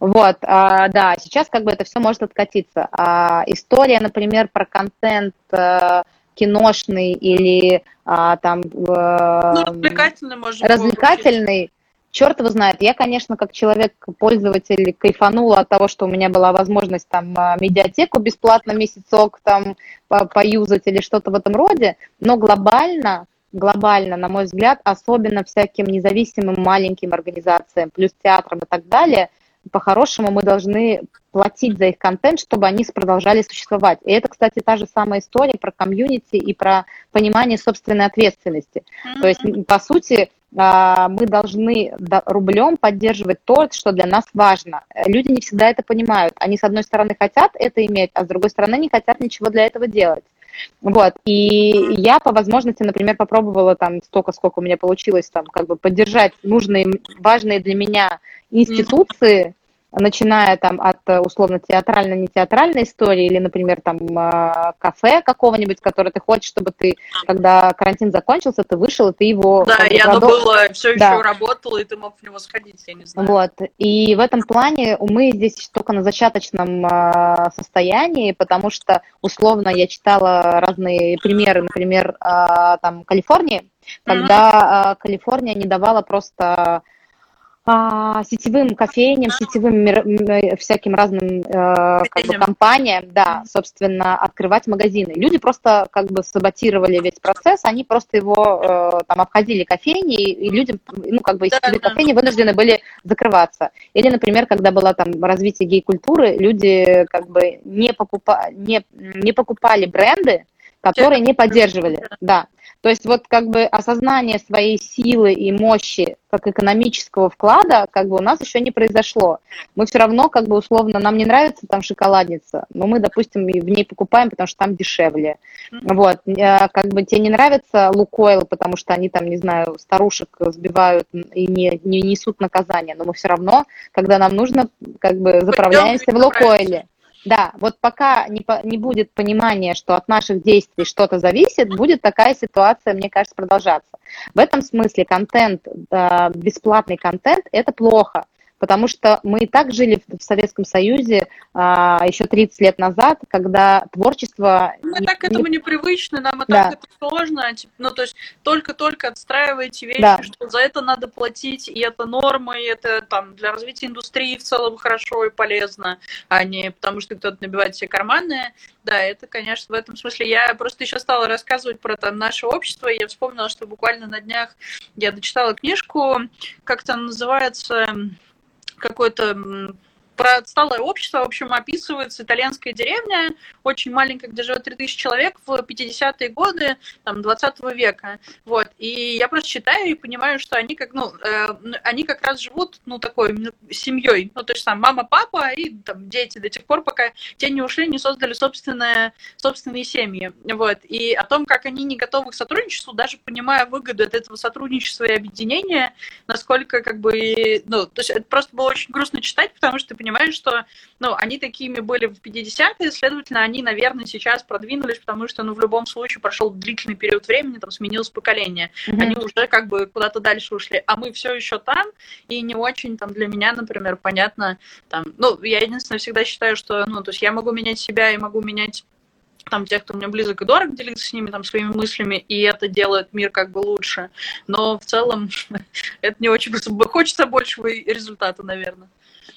Вот, а, да, сейчас как бы это все может откатиться. А, история, например, про контент а, киношный или а, там... А, ну, развлекательный, может Развлекательный, черт его знает. Я, конечно, как человек, пользователь, кайфанула от того, что у меня была возможность там а, медиатеку бесплатно месяцок там поюзать или что-то в этом роде, но глобально глобально, на мой взгляд, особенно всяким независимым маленьким организациям, плюс театрам и так далее, по-хорошему мы должны платить за их контент, чтобы они продолжали существовать. И это, кстати, та же самая история про комьюнити и про понимание собственной ответственности. Mm-hmm. То есть, по сути, мы должны рублем поддерживать то, что для нас важно. Люди не всегда это понимают. Они, с одной стороны, хотят это иметь, а с другой стороны, не хотят ничего для этого делать. Вот, и я по возможности, например, попробовала там столько, сколько у меня получилось, там, как бы поддержать нужные, важные для меня институции, начиная там от э, условно театральной, не театральной истории, или, например, там э, кафе какого-нибудь, которое ты хочешь, чтобы ты, когда карантин закончился, ты вышел, и ты его... Да, и оно было, все да. еще работало, и ты мог в него сходить, я не знаю. Вот, и в этом плане мы здесь только на зачаточном э, состоянии, потому что, условно, я читала разные примеры, например, там, Калифорнии, когда mm-hmm. Калифорния не давала просто а, сетевым кофейням, сетевым э, всяким разным э, как бы, компаниям, да, собственно, открывать магазины. Люди просто как бы саботировали весь процесс, они просто его э, там обходили кофейни, и людям, ну, как бы, сетевые да, кофейни вынуждены были закрываться. Или, например, когда было там развитие гей-культуры, люди как бы не, покупа... не, не покупали бренды, которые не поддерживали, да. То есть вот как бы осознание своей силы и мощи как экономического вклада как бы у нас еще не произошло. Мы все равно как бы условно, нам не нравится там шоколадница, но мы, допустим, в ней покупаем, потому что там дешевле. Вот, э, как бы тебе не нравится Лукойл, потому что они там, не знаю, старушек сбивают и не, не несут наказания, но мы все равно, когда нам нужно, как бы заправляемся в Лукойле. Да, вот пока не, не будет понимания, что от наших действий что-то зависит, будет такая ситуация, мне кажется, продолжаться. В этом смысле контент, бесплатный контент, это плохо потому что мы и так жили в Советском Союзе а, еще 30 лет назад, когда творчество... Мы не, так к этому не... непривычны, нам и да. так это сложно, типа, ну, то есть только-только отстраиваете вещи, да. что за это надо платить, и это норма, и это там для развития индустрии в целом хорошо и полезно, а не потому что кто-то набивает себе карманы. Да, это, конечно, в этом смысле. Я просто еще стала рассказывать про там наше общество, и я вспомнила, что буквально на днях я дочитала книжку, как там называется какой-то про отсталое общество, в общем, описывается итальянская деревня, очень маленькая, где живет 3000 человек в 50-е годы, там, 20 века, вот, и я просто читаю и понимаю, что они как, ну, э, они как раз живут, ну, такой семьей, ну, то есть там мама, папа и там дети до тех пор, пока те не ушли, не создали собственное, собственные семьи, вот, и о том, как они не готовы к сотрудничеству, даже понимая выгоду от этого сотрудничества и объединения, насколько, как бы, ну, то есть это просто было очень грустно читать, потому что понимаешь, что, ну, они такими были в 50-е, следовательно, они, наверное, сейчас продвинулись, потому что, ну, в любом случае прошел длительный период времени, там сменилось поколение, mm-hmm. они уже как бы куда-то дальше ушли, а мы все еще там, и не очень там для меня, например, понятно, там, ну, я единственное всегда считаю, что, ну, то есть я могу менять себя и могу менять там тех, кто мне близок и дорог, делиться с ними там своими мыслями, и это делает мир как бы лучше. Но в целом это не очень хочется большего результата, наверное.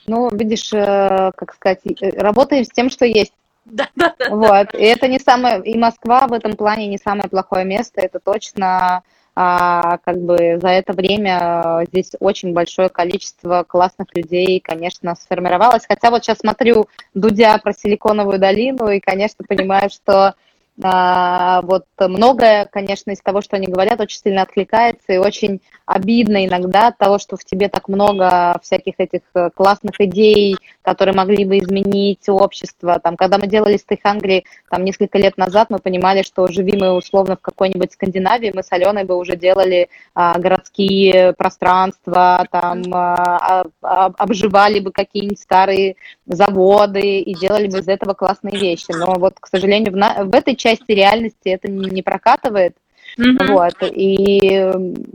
Ну, видишь, э, как сказать, э, работаем с тем, что есть. Да, да, да. Вот. И это не самое, и Москва в этом плане не самое плохое место, это точно а, как бы за это время здесь очень большое количество классных людей, конечно, сформировалось. Хотя вот сейчас смотрю Дудя про Силиконовую долину и, конечно, понимаю, что вот многое, конечно, из того, что они говорят, очень сильно откликается, и очень обидно иногда от того, что в тебе так много всяких этих э, классных идей, которые могли бы изменить общество. Там, когда мы делали Stay Hungry там, несколько лет назад, мы понимали, что живи мы условно в какой-нибудь Скандинавии, мы с Аленой бы уже делали а, городские пространства, там, а, а, обживали бы какие-нибудь старые заводы и делали бы из этого классные вещи. Но вот, к сожалению, в, на, в этой части реальности это не, прокатывает. Mm-hmm. Вот, и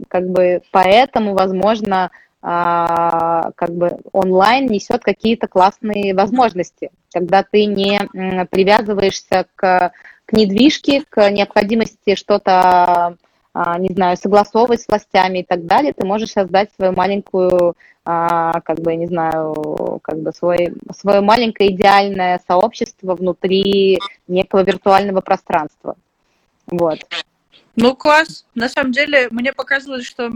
как бы поэтому, возможно, а, как бы онлайн несет какие-то классные возможности, когда ты не привязываешься к, к недвижке, к необходимости что-то, не знаю, согласовывать с властями и так далее, ты можешь создать свою маленькую, а, как бы, не знаю, как бы свой, свое маленькое идеальное сообщество внутри некого виртуального пространства. Вот. Ну, класс. На самом деле, мне показалось, что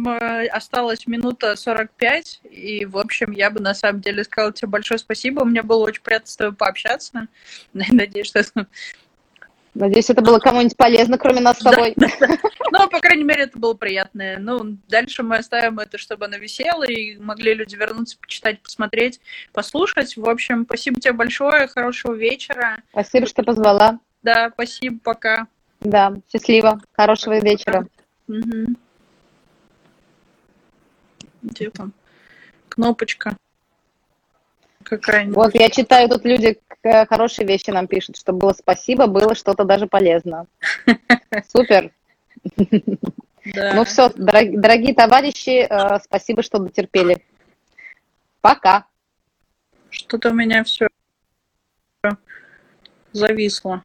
осталась минута 45, и, в общем, я бы на самом деле сказала тебе большое спасибо. Мне было очень приятно с тобой пообщаться. Надеюсь, что... Надеюсь, это было кому-нибудь полезно, кроме нас с тобой. Ну, по крайней мере, это было приятное. Ну, дальше мы оставим это, чтобы оно висело, и могли люди вернуться, почитать, посмотреть, послушать. В общем, спасибо тебе большое, хорошего вечера. Спасибо, что позвала. Да, спасибо, пока. Да, счастливо. Хорошего вечера. Угу. Где там? Кнопочка. Какая-нибудь. Вот я читаю, тут люди хорошие вещи нам пишут, что было спасибо, было что-то даже полезно. Супер. Да. Ну все, дорогие, дорогие товарищи, э, спасибо, что дотерпели. Пока. Что-то у меня все зависло.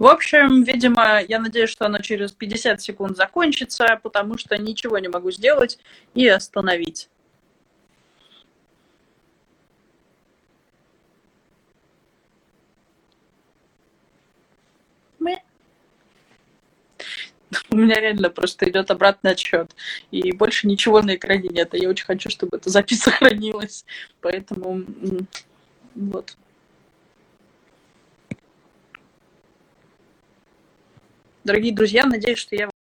В общем, видимо, я надеюсь, что оно через 50 секунд закончится, потому что ничего не могу сделать и остановить. У меня реально просто идет обратный отсчет. И больше ничего на экране нет. И я очень хочу, чтобы эта запись сохранилась. Поэтому вот. Дорогие друзья, надеюсь, что я